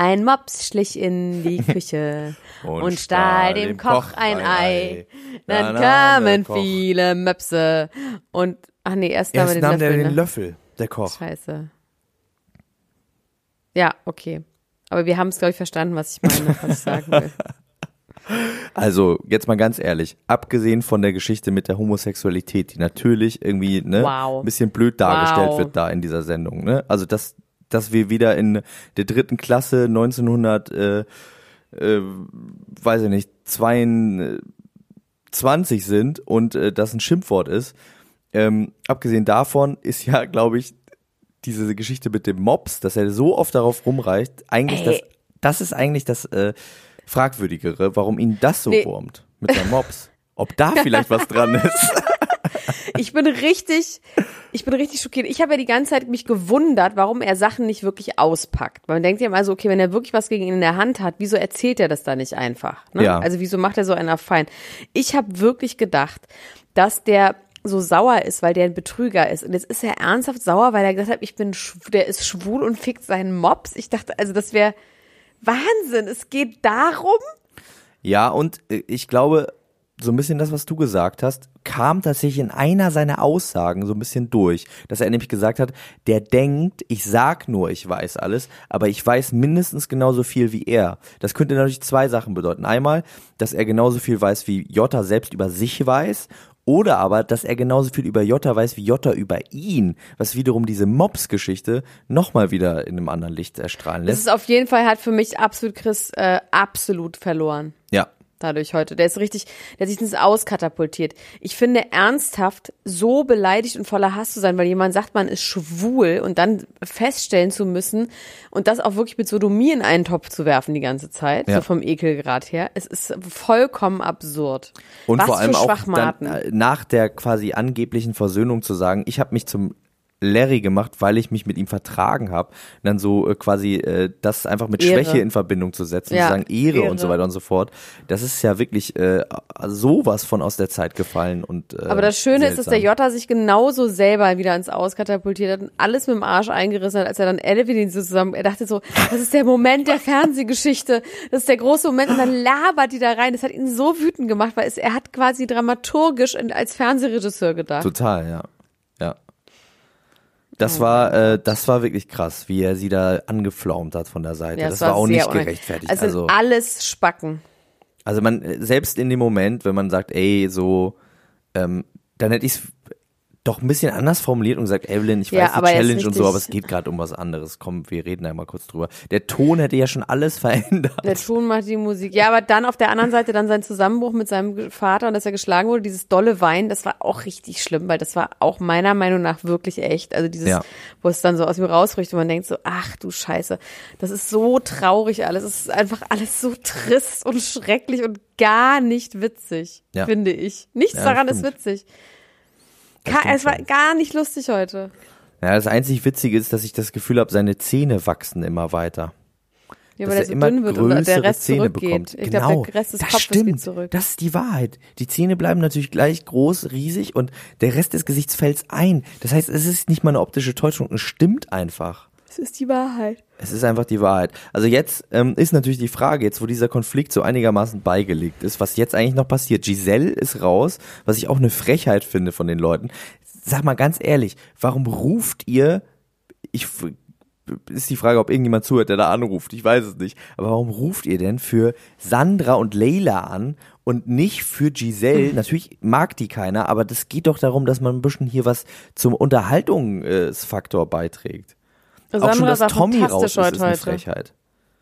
Ein Mops schlich in die Küche und, und stahl dem Koch ein Ei. Dann kamen viele Möpse und ach nee, erst, erst nahm den, Löffel, den ne? Löffel, der Koch. Scheiße. Ja, okay. Aber wir haben es, glaube ich, verstanden, was ich meine, was ich sagen will. Also, jetzt mal ganz ehrlich, abgesehen von der Geschichte mit der Homosexualität, die natürlich irgendwie ne, Wow. ein bisschen blöd dargestellt Wow. wird da in dieser Sendung. Ne? Also, dass, dass wir wieder in der dritten Klasse 1900, äh, äh, weiß ich nicht, 22 sind und äh, das ein Schimpfwort ist. Ähm, abgesehen davon ist ja, glaube ich, diese Geschichte mit dem Mops, dass er so oft darauf rumreicht, eigentlich das, das ist eigentlich das äh, Fragwürdigere, warum ihn das so Nee. wurmt mit seinem Mops. Ob da vielleicht was dran ist. Ich bin richtig, ich bin richtig schockiert. Ich habe ja die ganze Zeit mich gewundert, warum er Sachen nicht wirklich auspackt. Man denkt ja immer so, okay, wenn er wirklich was gegen ihn in der Hand hat, wieso erzählt er das da nicht einfach? Ne? Ja. Also wieso macht er so einer fein? Ich habe wirklich gedacht, dass der so sauer ist, weil der ein Betrüger ist. Und jetzt ist er ernsthaft sauer, weil er gesagt hat, ich bin, der ist schwul und fickt seinen Mops. Ich dachte, also das wäre Wahnsinn. Es geht darum. Ja, und äh, ich glaube, so ein bisschen das, was du gesagt hast, kam tatsächlich in einer seiner Aussagen so ein bisschen durch, dass er nämlich gesagt hat, der denkt, ich sag nur, ich weiß alles, aber ich weiß mindestens genauso viel wie er. Das könnte natürlich zwei Sachen bedeuten. Einmal, dass er genauso viel weiß, wie Jota selbst über sich weiß, oder aber, dass er genauso viel über Jota weiß, wie Jota über ihn, was wiederum diese Mops-Geschichte nochmal wieder in einem anderen Licht erstrahlen Das lässt. ist auf jeden Fall, hat für mich absolut Chris äh, absolut verloren. Ja, dadurch heute. Der ist richtig, der hat sich ins Auskatapultiert. Ich finde ernsthaft, so beleidigt und voller Hass zu sein, weil jemand sagt, man ist schwul und dann feststellen zu müssen und das auch wirklich mit Sodomie in einen Topf zu werfen die ganze Zeit, Ja. so vom Ekelgrad her. Es ist vollkommen absurd. Und Was vor allem auch äh, nach der quasi angeblichen Versöhnung zu sagen, ich habe mich zum Larry gemacht, weil ich mich mit ihm vertragen habe. Und dann so äh, quasi äh, das einfach mit Ehre. Schwäche in Verbindung zu setzen, Ja, zu sagen Ehre, Ehre. und so weiter und so fort. Das ist ja wirklich äh, sowas von aus der Zeit gefallen und äh, Aber das Schöne ist, dass der seltsam. Jota sich genauso selber wieder ins Auskatapultiert hat und alles mit dem Arsch eingerissen hat, als er dann Elvin so zusammen, er dachte so, das ist der Moment der Fernsehgeschichte, das ist der große Moment und dann labert die da rein. Das hat ihn so wütend gemacht, weil es, er hat quasi dramaturgisch als Fernsehregisseur gedacht. Total. Ja. Das war, äh, das war wirklich krass, wie er sie da angeflaumt hat von der Seite. Ja, das es war, auch nicht gerechtfertigt. Also, Also, alles Spacken. Also man, äh, selbst in dem Moment, wenn man sagt, ey, so, ähm, dann hätte ich es doch ein bisschen anders formuliert und gesagt, Evelyn, ich Ja, weiß die aber ist Challenge und so, aber es geht gerade um was anderes. Komm, wir reden da mal kurz drüber. Der Ton hätte ja schon alles verändert. Der Ton macht die Musik. Ja, aber dann auf der anderen Seite dann sein Zusammenbruch mit seinem Vater und dass er geschlagen wurde, dieses dolle Wein, das war auch richtig schlimm, weil das war auch meiner Meinung nach wirklich echt. Also dieses, Ja. wo es dann so aus ihm rausrücht und man denkt so, ach du Scheiße, das ist so traurig alles. Es ist einfach alles so trist und schrecklich und gar nicht witzig, Ja. finde ich. Nichts daran ist stimmt. witzig. Es war gar nicht lustig heute. Ja, das einzig Witzige ist, dass ich das Gefühl habe, seine Zähne wachsen immer weiter. Ja, weil er so immer dünn wird und der Rest Zähne zurückgeht. bekommt. Ich genau, glaube, der Rest des das Kopfes stimmt. geht zurück. Das ist die Wahrheit. Die Zähne bleiben natürlich gleich groß, riesig und der Rest des Gesichts fällt ein. Das heißt, es ist nicht mal eine optische Täuschung, es stimmt einfach. Es ist die Wahrheit. Es ist einfach die Wahrheit. Also jetzt ähm, ist natürlich die Frage, jetzt wo dieser Konflikt so einigermaßen beigelegt ist, was jetzt eigentlich noch passiert. Giselle ist raus, was ich auch eine Frechheit finde von den Leuten. sag mal ganz ehrlich, warum ruft ihr, ich, ist die Frage, ob irgendjemand zuhört, der da anruft, ich weiß es nicht, aber warum ruft ihr denn für Sandra und Leila an und nicht für Giselle? Natürlich mag die keiner, aber das geht doch darum, dass man ein bisschen hier was zum Unterhaltungsfaktor beiträgt. Auch schon, dass sah Tommy raus fantastisch ist, heute. ist eine Frechheit.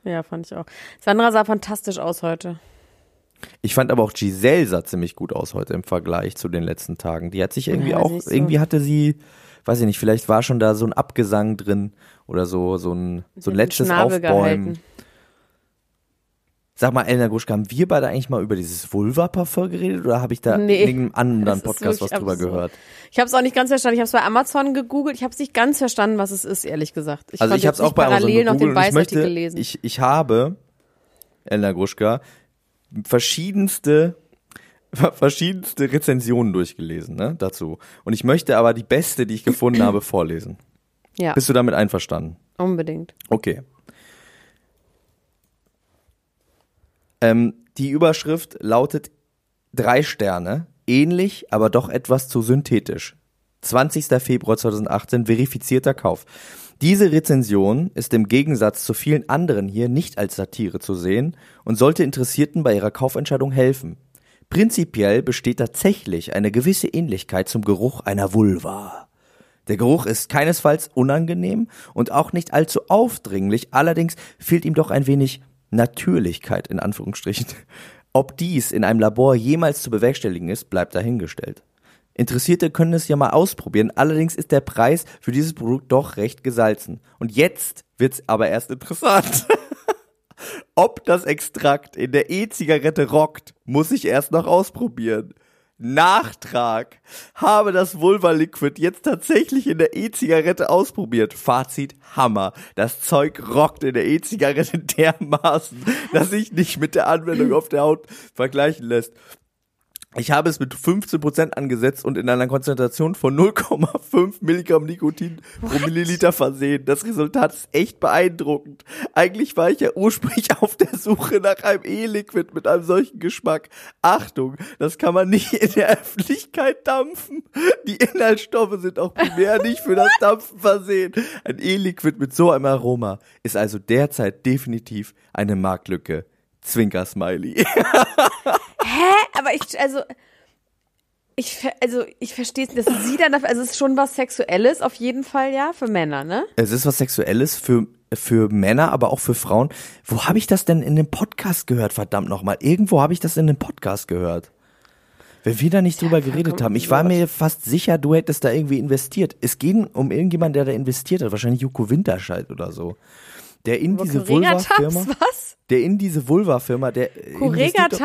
Ja, fand ich auch. Sandra sah fantastisch aus heute. Ich fand aber auch Giselle sah ziemlich gut aus heute im Vergleich zu den letzten Tagen. Die hat sich irgendwie Ja, auch, so- irgendwie hatte sie, weiß ich nicht, vielleicht war schon da so ein Abgesang drin oder so, so ein, so ein letztes Aufbäumen. gehalten. Sag mal, Elena Gruschka, haben wir beide eigentlich mal über dieses Vulva-Parfum geredet oder habe ich da Nee. in irgendeinem anderen Podcast was drüber absurd. gehört? Ich habe es auch nicht ganz verstanden. Ich habe es bei Amazon gegoogelt. Ich habe es nicht ganz verstanden, was es ist, ehrlich gesagt. Ich also ich habe es auch bei Amazon parallel noch den gegoogelt ich möchte, lesen. ich, ich habe, Elena Gruschka, verschiedenste verschiedenste Rezensionen durchgelesen, ne, dazu. Und ich möchte aber die beste, die ich gefunden habe, vorlesen. ja, Bist du damit einverstanden? unbedingt. Okay. Ähm, die Überschrift lautet drei Sterne, ähnlich, aber doch etwas zu synthetisch. 20. Februar 2018, verifizierter Kauf. Diese Rezension ist im Gegensatz zu vielen anderen hier nicht als Satire zu sehen und sollte Interessierten bei ihrer Kaufentscheidung helfen. Prinzipiell besteht tatsächlich eine gewisse Ähnlichkeit zum Geruch einer Vulva. Der Geruch ist keinesfalls unangenehm und auch nicht allzu aufdringlich, allerdings fehlt ihm doch ein wenig Natürlichkeit in Anführungsstrichen. Ob dies in einem Labor jemals zu bewerkstelligen ist, bleibt dahingestellt. Interessierte können es ja mal ausprobieren, allerdings ist der Preis für dieses Produkt doch recht gesalzen. Und jetzt wird's aber erst interessant. Ob das Extrakt in der E-Zigarette rockt, muss ich erst noch ausprobieren. Nachtrag. Habe das Vulva Liquid jetzt tatsächlich in der E-Zigarette ausprobiert. Fazit Hammer. Das Zeug rockt in der E-Zigarette dermaßen, dass sich nicht mit der Anwendung auf der Haut vergleichen lässt. Ich habe es mit 15% angesetzt und in einer Konzentration von 0,5 Milligramm Nikotin pro Milliliter versehen. Das Resultat ist echt beeindruckend. Eigentlich war ich ja ursprünglich auf der Suche nach einem E-Liquid mit einem solchen Geschmack. Achtung, das kann man nicht in der Öffentlichkeit dampfen. Die Inhaltsstoffe sind auch primär nicht für das Dampfen versehen. Ein E-Liquid mit so einem Aroma ist also derzeit definitiv eine Marktlücke. Zwinker-Smiley. Aber ich, also, ich, also, ich verstehe es, dass sie dann, also, es ist schon was Sexuelles, auf jeden Fall, ja, für Männer, ne? Es ist was Sexuelles für, für Männer, aber auch für Frauen. Wo habe ich das denn in dem Podcast gehört, verdammt nochmal? Irgendwo habe ich das in dem Podcast gehört. Wenn wir da nicht drüber geredet haben. Ich war mir fast sicher, du hättest da irgendwie investiert. Es ging um irgendjemanden, der da investiert hat. Wahrscheinlich Joko Winterscheid oder so. Der in diese Vulva-Firma, was? der in diese Vulva-Firma, der doch-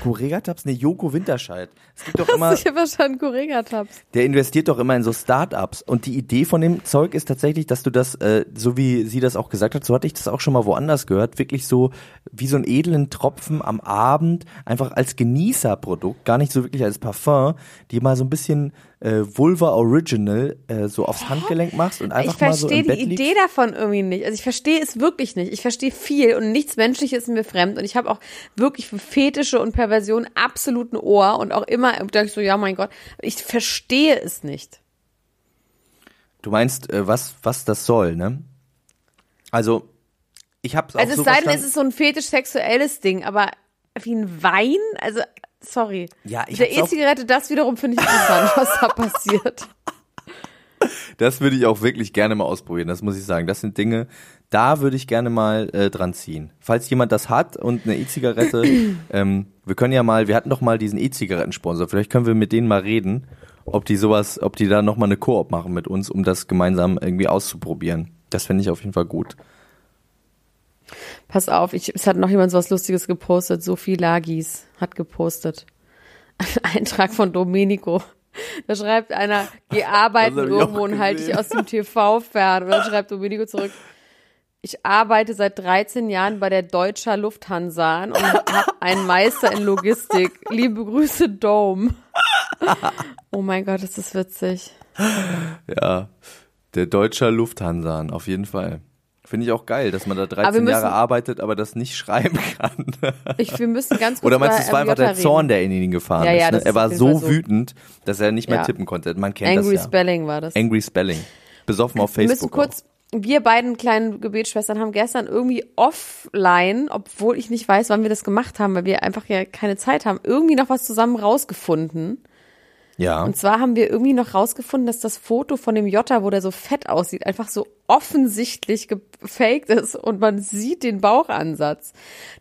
Correga-Tabs? Nee, Joko Winterscheid. Es gibt doch immer, du hier verstanden, Correga-Tabs? der investiert doch immer in so Startups und die Idee von dem Zeug ist tatsächlich, dass du das, äh, so wie sie das auch gesagt hat, so hatte ich das auch schon mal woanders gehört, wirklich so wie so einen edlen Tropfen am Abend, einfach als Genießerprodukt, gar nicht so wirklich als Parfum, die mal so ein bisschen äh, Vulva Original äh, so aufs Handgelenk machst und einfach Ich mal so verstehe im Bett die liegst. Idee davon irgendwie nicht. Also ich verstehe es wirklich nicht. Ich verstehe viel und nichts Menschliches ist mir fremd. Und ich habe auch wirklich für Fetische und Perversion absolut ein Ohr und auch immer denke ich so, ja mein Gott, ich verstehe es nicht. Du meinst, äh, was, was das soll, ne? Also, ich hab's auch Also so es sei denn, es ist so ein fetisch-sexuelles Ding, aber wie ein Wein? Also, sorry. Ja, ich der E-Zigarette, das wiederum finde ich interessant, was da passiert. Das würde ich auch wirklich gerne mal ausprobieren, das muss ich sagen. Das sind Dinge, da würde ich gerne mal äh, dran ziehen. Falls jemand das hat und eine E-Zigarette, ähm, wir können ja mal, wir hatten doch mal diesen E-Zigarettensponsor, vielleicht können wir mit denen mal reden, ob die sowas, ob die da nochmal eine Koop machen mit uns, um das gemeinsam irgendwie auszuprobieren. Das finde ich auf jeden Fall gut. Pass auf, ich, es hat noch jemand so was Lustiges gepostet. Sophie Lagis hat gepostet. Ein Eintrag von Domenico. Da schreibt einer, geh arbeiten irgendwo und halte dich aus dem TV fern. Und dann schreibt Domenico zurück, ich arbeite seit 13 Jahren bei der Deutscher Lufthansa und habe einen Meister in Logistik. Liebe Grüße, Dome. Oh mein Gott, ist das witzig. Ja, der deutscher Lufthansa, auf jeden Fall. Finde ich auch geil, dass man da wir 13 Jahre müssen- arbeitet, aber das nicht schreiben kann. Ich, wir müssen ganz kurz Oder meinst du, es war einfach der. Zorn, der in ihn gefahren Ja, ist? Ne? Er war so so. wütend, dass er nicht mehr Ja. tippen konnte. Man kennt Angry das ja. Spelling war das. Angry Spelling. Besoffen auf Wir Facebook. müssen kurz, wir beiden kleinen Gebetsschwestern haben gestern irgendwie offline, obwohl ich nicht weiß, wann wir das gemacht haben, weil wir einfach ja keine Zeit haben, irgendwie noch was zusammen rausgefunden. Ja. Und zwar haben wir irgendwie noch rausgefunden, dass das Foto von dem Jota, wo der so fett aussieht, einfach so offensichtlich gefaked ist und man sieht den Bauchansatz.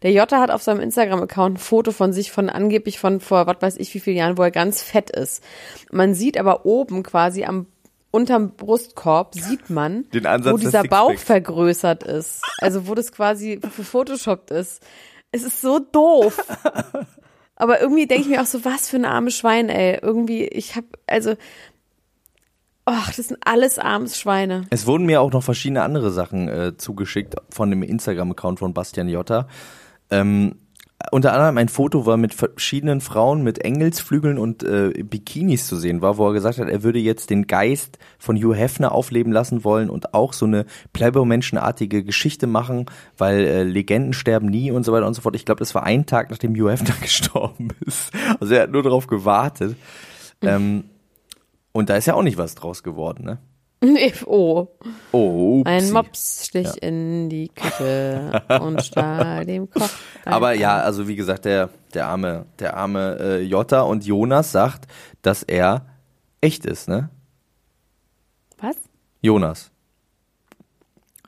Der Jota hat auf seinem Instagram-Account ein Foto von sich von angeblich von vor, was weiß ich wie vielen Jahren, wo er ganz fett ist. Man sieht aber oben quasi am unterm Brustkorb sieht man, wo dieser Bauch vergrößert ist. Also wo das quasi gefotoshoppt ist. Es ist so doof. Aber irgendwie denke ich mir auch so, was für ein armes Schwein, ey. Irgendwie, ich hab, also, ach, das sind alles armes Schweine. Es wurden mir auch noch verschiedene andere Sachen äh, zugeschickt von dem Instagram-Account von Bastian Jotta. Ähm, unter anderem ein Foto war mit verschiedenen Frauen mit Engelsflügeln und äh, Bikinis zu sehen war, wo er gesagt hat, er würde jetzt den Geist von Hugh Hefner aufleben lassen wollen und auch so eine Playboy-menschenartige Geschichte machen, weil äh, Legenden sterben nie und so weiter und so fort. Ich glaube, das war ein Tag, nachdem Hugh Hefner gestorben ist. Also er hat nur darauf gewartet. Ähm, und da ist ja auch nicht was draus geworden, ne? Oh, Oh, ein. Mops stich in die Küche und stahl dem Koch. Aber ja, also wie gesagt, der, der arme, der arme äh, Jota und Jonas sagt, dass er echt ist, ne? Was? Jonas.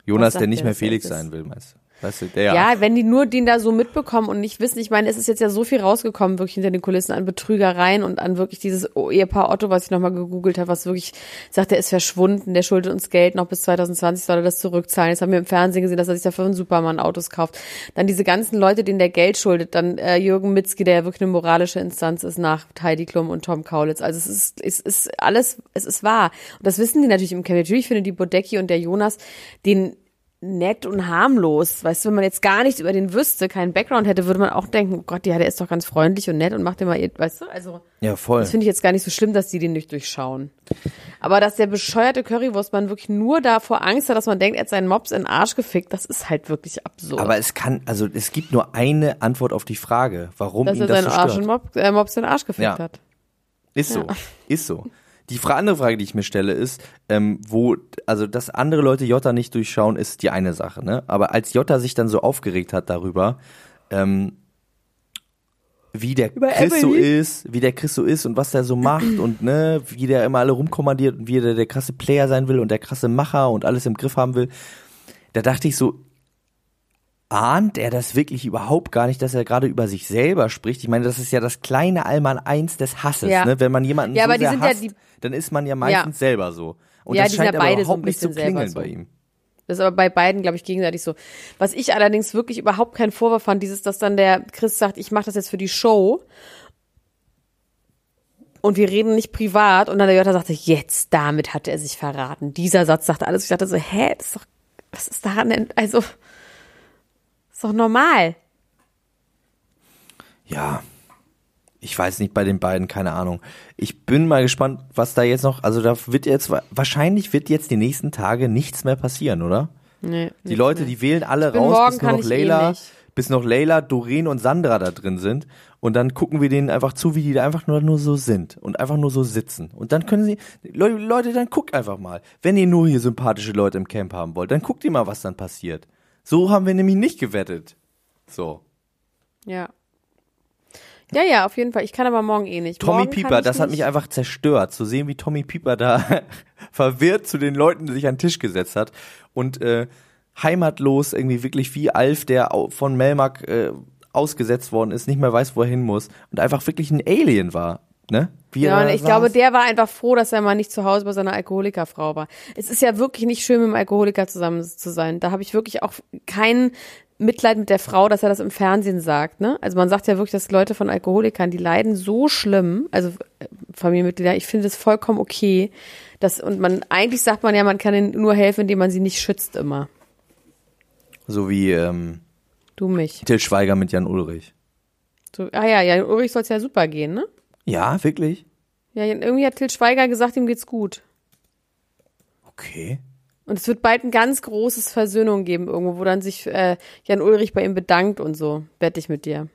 Jonas, der nicht mehr Felix sein will, meinst du? Weißt du, der Ja. wenn die nur den da so mitbekommen und nicht wissen, ich meine, es ist jetzt ja so viel rausgekommen, wirklich hinter den Kulissen an Betrügereien und an wirklich dieses Ehepaar Otto, was ich nochmal gegoogelt habe, was wirklich sagt, der ist verschwunden, der schuldet uns Geld, noch bis 2020 soll er das zurückzahlen. Jetzt haben wir im Fernsehen gesehen, dass er sich dafür einen Superman-Autos kauft. Dann diese ganzen Leute, denen der Geld schuldet, dann äh, Jürgen Mitzki, der ja wirklich eine moralische Instanz ist nach Heidi Klum und Tom Kaulitz. Also es ist, es ist alles, es ist wahr. Und das wissen die natürlich im Camp. Natürlich finde die Bodecki und der Jonas den nett und harmlos. Weißt du, wenn man jetzt gar nichts über den wüsste, keinen Background hätte, würde man auch denken, oh Gott, ja, der ist doch ganz freundlich und nett und macht immer, weißt du, also ja, voll. das finde ich jetzt gar nicht so schlimm, dass die den nicht durchschauen. Aber dass der bescheuerte Currywurstmann wirklich nur davor Angst hat, dass man denkt, er hat seinen Mops in den Arsch gefickt, das ist halt wirklich absurd. Aber es kann, also es gibt nur eine Antwort auf die Frage, warum dass ihn er das seinen so Arsch stört. in Mops, äh, Mops in den Arsch gefickt Ja. hat. Ist so, Ja. ist so. Die Fra andere Frage, die ich mir stelle, ist, ähm, wo, also dass andere Leute Jota nicht durchschauen, ist die eine Sache, ne? Aber als Jota sich dann so aufgeregt hat darüber, ähm, wie der Über Chris so ist, wie der Chris so ist und was der so macht und ne, wie der immer alle rumkommandiert und wie der der krasse Player sein will und der krasse Macher und alles im Griff haben will, da dachte ich so, ahnt er das wirklich überhaupt gar nicht, dass er gerade über sich selber spricht? Ich meine, das ist ja das kleine Allmann eins des Hasses, Ja. ne? Wenn man jemanden Ja, so aber die sehr ja hasst, die- dann ist man ja meistens selber so. Und Ja, das scheint ja aber beide so überhaupt nicht zu klingeln so. bei ihm. Das ist aber bei beiden, glaube ich, gegenseitig so. Was ich allerdings wirklich überhaupt keinen Vorwurf fand, dieses, dass dann der Chris sagt, ich mache das jetzt für die Show und wir reden nicht privat und dann der Jota sagte, jetzt damit hat er sich verraten. Dieser Satz sagte alles. Ich dachte so, hä, das ist doch, was ist daran denn, also, ist doch normal. Ja, ich weiß nicht bei den beiden, keine Ahnung. Ich bin mal gespannt, was da jetzt noch, also da wird jetzt, wahrscheinlich wird jetzt die nächsten Tage nichts mehr passieren, oder? Nee, Die Leute, die wählen alle raus, morgen bis nur noch eh Leila, nicht. bis noch Leila, Doreen und Sandra da drin sind. Und dann gucken wir denen einfach zu, wie die da einfach nur, nur so sind und einfach nur so sitzen. Und dann können sie, Le Leute, dann guckt einfach mal. Wenn ihr nur hier sympathische Leute im Camp haben wollt, dann guckt ihr mal, was dann passiert. So haben wir nämlich nicht gewettet. So. Ja. Ja, ja, auf jeden Fall. Ich kann aber morgen eh nicht. Tommy morgen Pieper, das hat nicht. mich einfach zerstört, zu sehen, wie Tommy Pieper da verwirrt zu den Leuten sich an den Tisch gesetzt hat und äh, heimatlos irgendwie wirklich wie Alf, der von Melmark äh, ausgesetzt worden ist, nicht mehr weiß, wo er hin muss und einfach wirklich ein Alien war. Ne? Wie Ja, und ich glaube, der war einfach froh, dass er mal nicht zu Hause bei seiner Alkoholikerfrau war. Es ist ja wirklich nicht schön, mit einem Alkoholiker zusammen zu sein. Da habe ich wirklich auch kein Mitleid mit der Frau, dass er das im Fernsehen sagt. Ne? Also man sagt ja wirklich, dass Leute von Alkoholikern, die leiden so schlimm, also äh, Familienmitglieder, ich finde das vollkommen okay. Dass, und man, eigentlich sagt man ja, man kann ihnen nur helfen, indem man sie nicht schützt immer. So wie ähm, Du mich. Till Schweiger mit Jan Ulrich. So, ah ja, ja, Ulrich soll es ja super gehen, ne? Ja, wirklich? Ja, irgendwie hat Till Schweiger gesagt, ihm geht's gut. Okay. Und es wird bald ein ganz großes Versöhnung geben irgendwo, wo dann sich äh, Jan Ulrich bei ihm bedankt und so. Wette ich mit dir.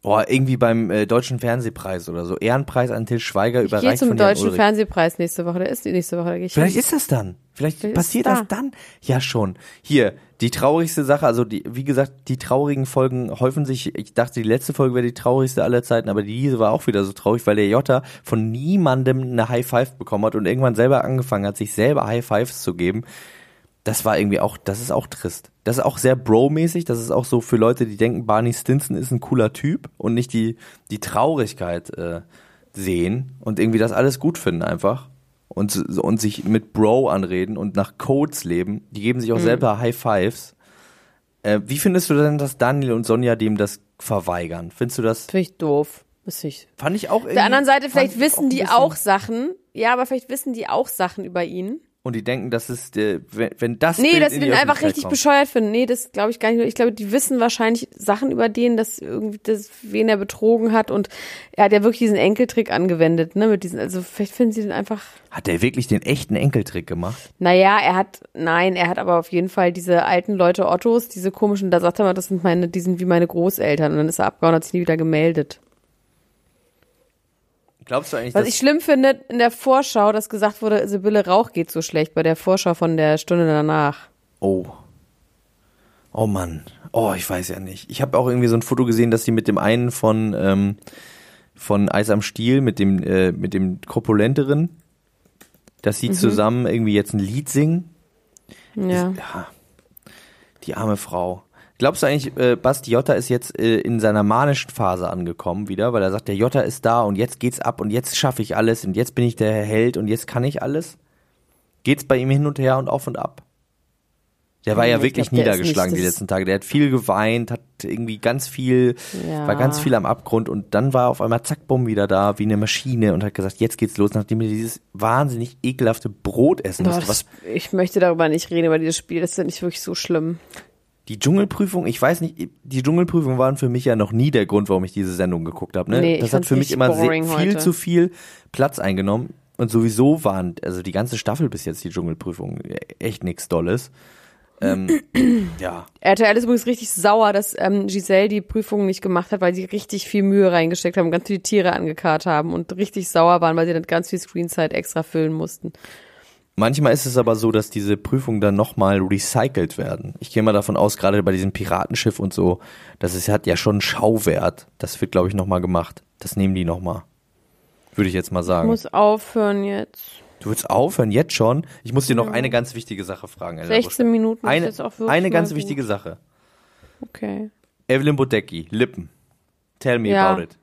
Boah, irgendwie beim äh, Deutschen Fernsehpreis oder so. Ehrenpreis an Till Schweiger Ich überreicht zum von Jan Deutschen Ulrich. Fernsehpreis nächste Woche. Der ist die nächste Woche. Da gehe ich Vielleicht hin. ist das dann. Vielleicht Vielleicht passiert ist das da. dann. Ja, schon. Hier, die traurigste Sache, also die, wie gesagt, die traurigen Folgen häufen sich. Ich dachte, die letzte Folge wäre die traurigste aller Zeiten, aber diese war auch wieder so traurig, weil der Jota von niemandem eine High Five bekommen hat und irgendwann selber angefangen hat, sich selber High Fives zu geben. Das war irgendwie auch, das ist auch trist. Das ist auch sehr Bro-mäßig. Das ist auch so für Leute, die denken, Barney Stinson ist ein cooler Typ und nicht die, die Traurigkeit äh, sehen und irgendwie das alles gut finden einfach und, und sich mit Bro anreden und nach Codes leben. Die geben sich auch selber High Fives. Äh, wie findest du denn, dass Daniel und Sonja dem das verweigern? Findest du das? Finde ich doof. Ich. Fand ich auch Auf der anderen Seite, vielleicht ich wissen ein die auch Sachen. Ja, aber vielleicht wissen die auch Sachen über ihn. Und die denken, dass es, äh, wenn, wenn das. Nee, Bild dass sie den einfach richtig kommt. bescheuert finden. Nee, das glaube ich gar nicht. Ich glaube, die wissen wahrscheinlich Sachen über den, dass irgendwie das, wen er betrogen hat und er hat ja wirklich diesen Enkeltrick angewendet, ne, mit diesen, also vielleicht finden sie den einfach, Hat er wirklich den echten Enkeltrick gemacht? naja, er hat, nein, er hat aber auf jeden Fall diese alten Leute Ottos, diese komischen, da sagt er mal, das sind meine, die sind wie meine Großeltern und dann ist er abgehauen, hat sich nie wieder gemeldet. Glaubst du eigentlich, Was ich schlimm finde, in der Vorschau, dass gesagt wurde, Sibylle Rauch geht so schlecht, bei der Vorschau von der Stunde danach. Oh. Oh Mann. Oh, ich weiß ja nicht. Ich habe auch irgendwie so ein Foto gesehen, dass sie mit dem einen von ähm, von Eis am Stiel, mit dem äh, mit dem korpulenteren, dass Mhm. sie zusammen irgendwie jetzt ein Lied singen. Ja. Ja. Die arme Frau. Glaubst du eigentlich, äh, Basti Jotta ist jetzt äh, in seiner manischen Phase angekommen wieder, weil er sagt, der Jotta ist da und jetzt geht's ab und jetzt schaffe ich alles und jetzt bin ich der Held und jetzt kann ich alles? Geht's bei ihm hin und her und auf und ab? Der war Ja, ja ich wirklich glaub, niedergeschlagen die letzten Tage. Der hat viel geweint, hat irgendwie ganz viel, Ja. war ganz viel am Abgrund und dann war er auf einmal zack, bumm, wieder da, wie eine Maschine und hat gesagt, jetzt geht's los, nachdem er dieses wahnsinnig ekelhafte Brot essen Boah, musste, was ich möchte darüber nicht reden, über dieses Spiel. Das ist ja nicht wirklich so schlimm. Die Dschungelprüfung, ich weiß nicht, die Dschungelprüfung waren für mich ja noch nie der Grund, warum ich diese Sendung geguckt habe. Ne? Nee, das hat für mich immer sehr, viel heute. zu viel Platz eingenommen. Und sowieso waren, also die ganze Staffel bis jetzt, die Dschungelprüfung, echt nichts Dolles. Ähm, ja, RTL ist übrigens richtig sauer, dass ähm, Giselle die Prüfung nicht gemacht hat, weil sie richtig viel Mühe reingesteckt haben, ganz viele Tiere angekarrt haben und richtig sauer waren, weil sie dann ganz viel Screenzeit extra füllen mussten. Manchmal ist es aber so, dass diese Prüfungen dann nochmal recycelt werden. Ich gehe mal davon aus, gerade bei diesem Piratenschiff und so, das ist, hat ja schon einen Schauwert. Das wird, glaube ich, nochmal gemacht. Das nehmen die nochmal. Würde ich jetzt mal Ich sagen. muss aufhören jetzt. Du willst aufhören, jetzt schon? Ich muss dir noch eine ganz wichtige Sache fragen. Ella 16 Minuten ist Eine, jetzt auch wirklich eine ganz mal wichtige gut. Sache. Okay. Evelyn Bodecki, Lippen. Tell me Ja. about it.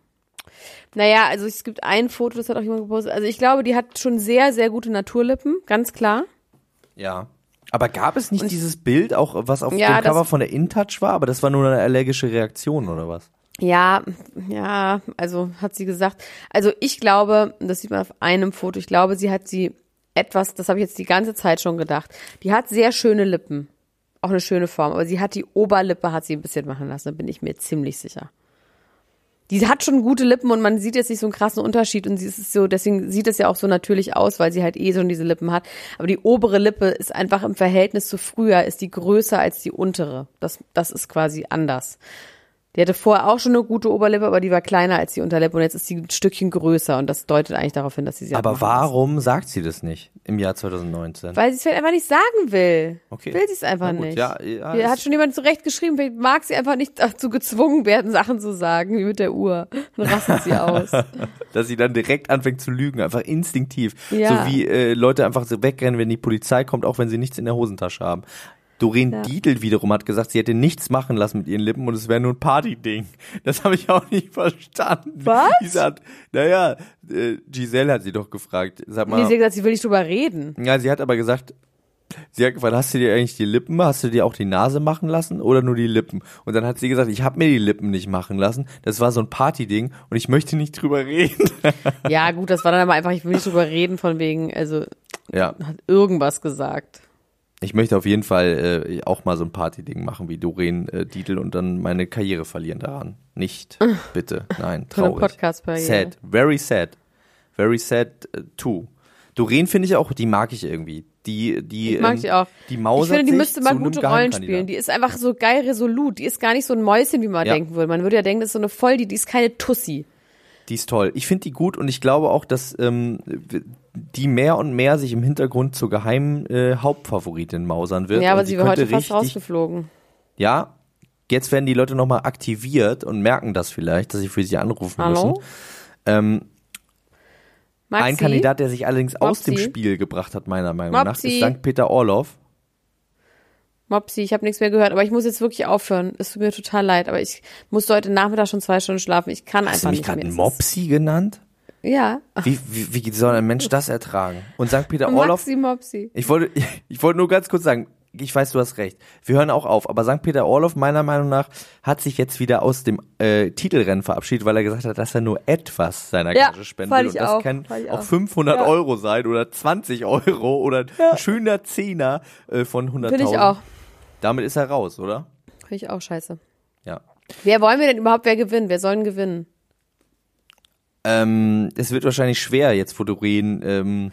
Naja, also es gibt ein Foto, das hat auch jemand gepostet. Also ich glaube, die hat schon sehr, sehr gute Naturlippen, ganz klar. Ja. Aber gab es nicht dieses Bild, auch was auf Ja, dem Cover von der InTouch war? Aber das war nur eine allergische Reaktion oder was? Ja, ja, also hat sie gesagt. Also ich glaube, das sieht man auf einem Foto, ich glaube, sie hat sie etwas, das habe ich jetzt die ganze Zeit schon gedacht. Die hat sehr schöne Lippen. Auch eine schöne Form, aber sie hat die Oberlippe, hat sie ein bisschen machen lassen, da bin ich mir ziemlich sicher. Die hat schon gute Lippen und man sieht jetzt nicht so einen krassen Unterschied und sie ist so, deswegen sieht es ja auch so natürlich aus, weil sie halt eh schon diese Lippen hat. Aber die obere Lippe ist einfach im Verhältnis zu früher, ist die größer als die untere. Das, das ist quasi anders. Die hatte vorher auch schon eine gute Oberlippe, aber die war kleiner als die Unterlippe und jetzt ist sie ein Stückchen größer und das deutet eigentlich darauf hin, dass sie sie hat Aber warum sagt sie das nicht im Jahr 2019? Weil sie es vielleicht einfach nicht sagen will. Okay. Will sie es einfach gut, nicht. ja, ja, Hier hat schon jemand zurecht geschrieben, vielleicht mag sie einfach nicht dazu gezwungen werden, Sachen zu sagen, wie mit der Uhr. Dann rastet sie aus. Dass sie dann direkt anfängt zu lügen, einfach instinktiv. Ja. So wie äh, Leute einfach so wegrennen, wenn die Polizei kommt, auch wenn sie nichts in der Hosentasche haben. Doreen Ja. Dietl wiederum hat gesagt, sie hätte nichts machen lassen mit ihren Lippen und es wäre nur ein Partyding. Das habe ich auch nicht verstanden. Was? Die sagt, naja, äh, Giselle hat sie doch gefragt. Sag mal, Nee, sie hat gesagt, sie will nicht drüber reden. ja, sie hat aber gesagt, sie hat gefragt, hast du dir eigentlich die Lippen, hast du dir auch die Nase machen lassen oder nur die Lippen? Und dann hat sie gesagt, ich habe mir die Lippen nicht machen lassen. Das war so ein Partyding und ich möchte nicht drüber reden. Ja, gut, das war dann aber einfach, ich will nicht drüber reden, von wegen, also ja, hat irgendwas gesagt. Ich möchte auf jeden Fall äh, auch mal so ein Partyding machen wie Doreen äh, Dietl und dann meine Karriere verlieren daran. Nicht, bitte, nein, traurig. Sad, very sad, very sad äh, too. Doreen finde ich auch, die mag ich irgendwie. Die, die, Ich mag ähm, die auch. Die Ich Maus finde, die müsste mal gute Rollen spielen. Die ist einfach so geil resolut. Die ist gar nicht so ein Mäuschen, wie man Ja. denken würde. Man würde ja denken, das ist so eine voll, die, die ist keine Tussi. Die ist toll. Ich finde die gut und ich glaube auch, dass ähm, die mehr und mehr sich im Hintergrund zur geheimen äh, Hauptfavoritin mausern wird. Ja, aber sie wäre heute fast rausgeflogen. Ja, jetzt werden die Leute nochmal aktiviert und merken das vielleicht, dass sie für sie anrufen Hallo? müssen. Ähm, Maxi? ein Kandidat, der sich allerdings aus dem Mopsi? Spiel gebracht hat, meiner Meinung nach, Mopsi? ist St. Peter Orloff. Mopsi, ich habe nichts mehr gehört, aber ich muss jetzt wirklich aufhören. Es tut mir total leid, aber ich musste heute Nachmittag schon zwei Stunden schlafen. Ich kann Hast du einfach mich nicht gerade mehr. Es Mopsi genannt? Ja. Wie, wie, wie soll ein Mensch das ertragen? Und St. Peter Orloff, Maxi Mopsi. ich wollte, ich wollte nur ganz kurz sagen, ich weiß, du hast recht. Wir hören auch auf. Aber St. Peter Orloff, meiner Meinung nach, hat sich jetzt wieder aus dem äh, Titelrennen verabschiedet, weil er gesagt hat, dass er nur etwas seiner Ja, Gage spenden fand will. Und das auch, kann auch auch. 500 Ja. Euro sein oder 20 Euro oder ein schöner Zehner äh, von 100.000. Finde ich auch. Damit ist er raus, oder? Finde ich auch scheiße. Ja. Wer wollen wir denn überhaupt, wer gewinnt? Wer soll denn gewinnen? Ähm, es wird wahrscheinlich schwer, jetzt wo Doreen, ähm,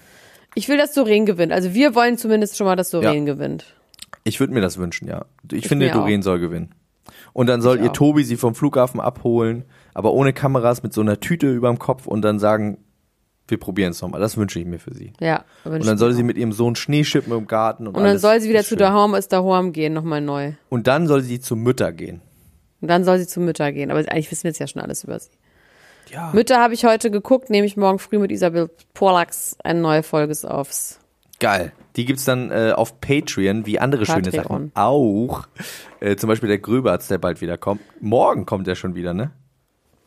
Ich will, dass Doreen gewinnt. Also wir wollen zumindest schon mal, dass Doreen Ja. gewinnt. ich würde mir das wünschen, ja. Ich, finde, mir Doreen soll gewinnen. Und dann soll Ich ihr auch. Tobi sie vom Flughafen abholen, aber ohne Kameras mit so einer Tüte überm Kopf und dann sagen, wir probieren es nochmal. Das wünsche ich mir für sie. Ja. Und dann soll sie mit ihrem Sohn Schnee schippen im Garten und, und dann soll sie wieder zu schön. Dahom ist Dahom gehen, nochmal neu. Und dann soll sie zu Mütter gehen. Und dann soll sie zu Mütter gehen. Aber eigentlich wissen wir jetzt ja schon alles über sie. Ja. Mütter habe ich heute geguckt, nehme ich morgen früh mit Isabel Porlax eine neue Folge aufs. Geil. Die gibt's dann äh, auf Patreon, wie andere schöne Patreon. Sachen auch. Äh, zum Beispiel der Gröberts, der bald wieder kommt. Morgen kommt er schon wieder, ne?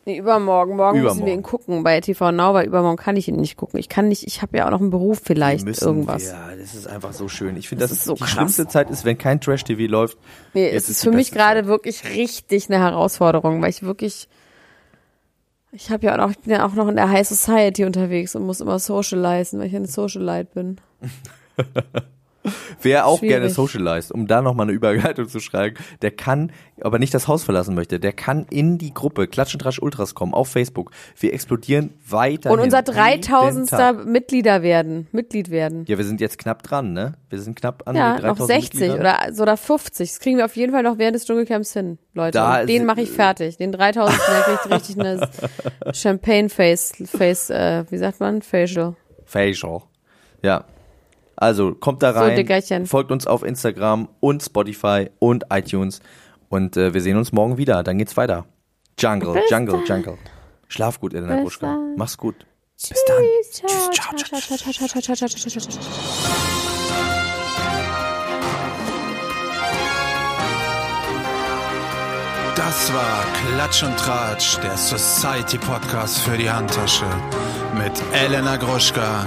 Nee, übermorgen. Morgen müssen Übermorgen. wir ihn gucken bei TV Now, weil übermorgen kann ich ihn nicht gucken. Ich kann nicht, ich habe ja auch noch einen Beruf vielleicht, Müssen irgendwas. Wir, das ist einfach so schön. Ich finde, Das das, ist so die krass. schlimmste Zeit ist, wenn kein Trash-TV läuft. Nee, Jetzt es ist ist für mich gerade wirklich richtig eine Herausforderung, weil ich wirklich, ich habe ja auch noch, ich bin ja auch noch in der High Society unterwegs und muss immer socialisen, weil ich eine Socialite bin. Wer auch Schwierig. gerne socialized, um da nochmal eine Überleitung zu schreiben, der kann, aber nicht das Haus verlassen möchte, der kann in die Gruppe Klatsch und Trash Ultras kommen auf Facebook. Wir explodieren weiter. Und unser 3000. Mitglieder werden, Mitglied werden. Ja, wir sind jetzt knapp dran, ne? Wir sind knapp an Ja, den noch 3000 60 Mitgliedern. oder, so oder 50. Das kriegen wir auf jeden Fall noch während des Dschungelcamps hin, Leute. Da den mache ich fertig. Den 3000. der kriegt richtig eine Champagne Face, Face, äh, wie sagt man? Facial. Facial. Ja. Also kommt da So, rein, Dickerchen. folgt uns auf Instagram und Spotify und iTunes und äh, wir sehen uns morgen wieder. Dann geht's weiter. Jungle, Bis Jungle, Jungle. Schlaf gut, Elena Bis Gruschka. dann. Mach's gut. Bis dann. Tschüss, ciao, ciao, ciao, ciao, ciao, ciao, ciao, ciao, ciao, ciao, ciao. Das war Klatsch und Tratsch, der Society Podcast für die Handtasche mit Elena Gruschka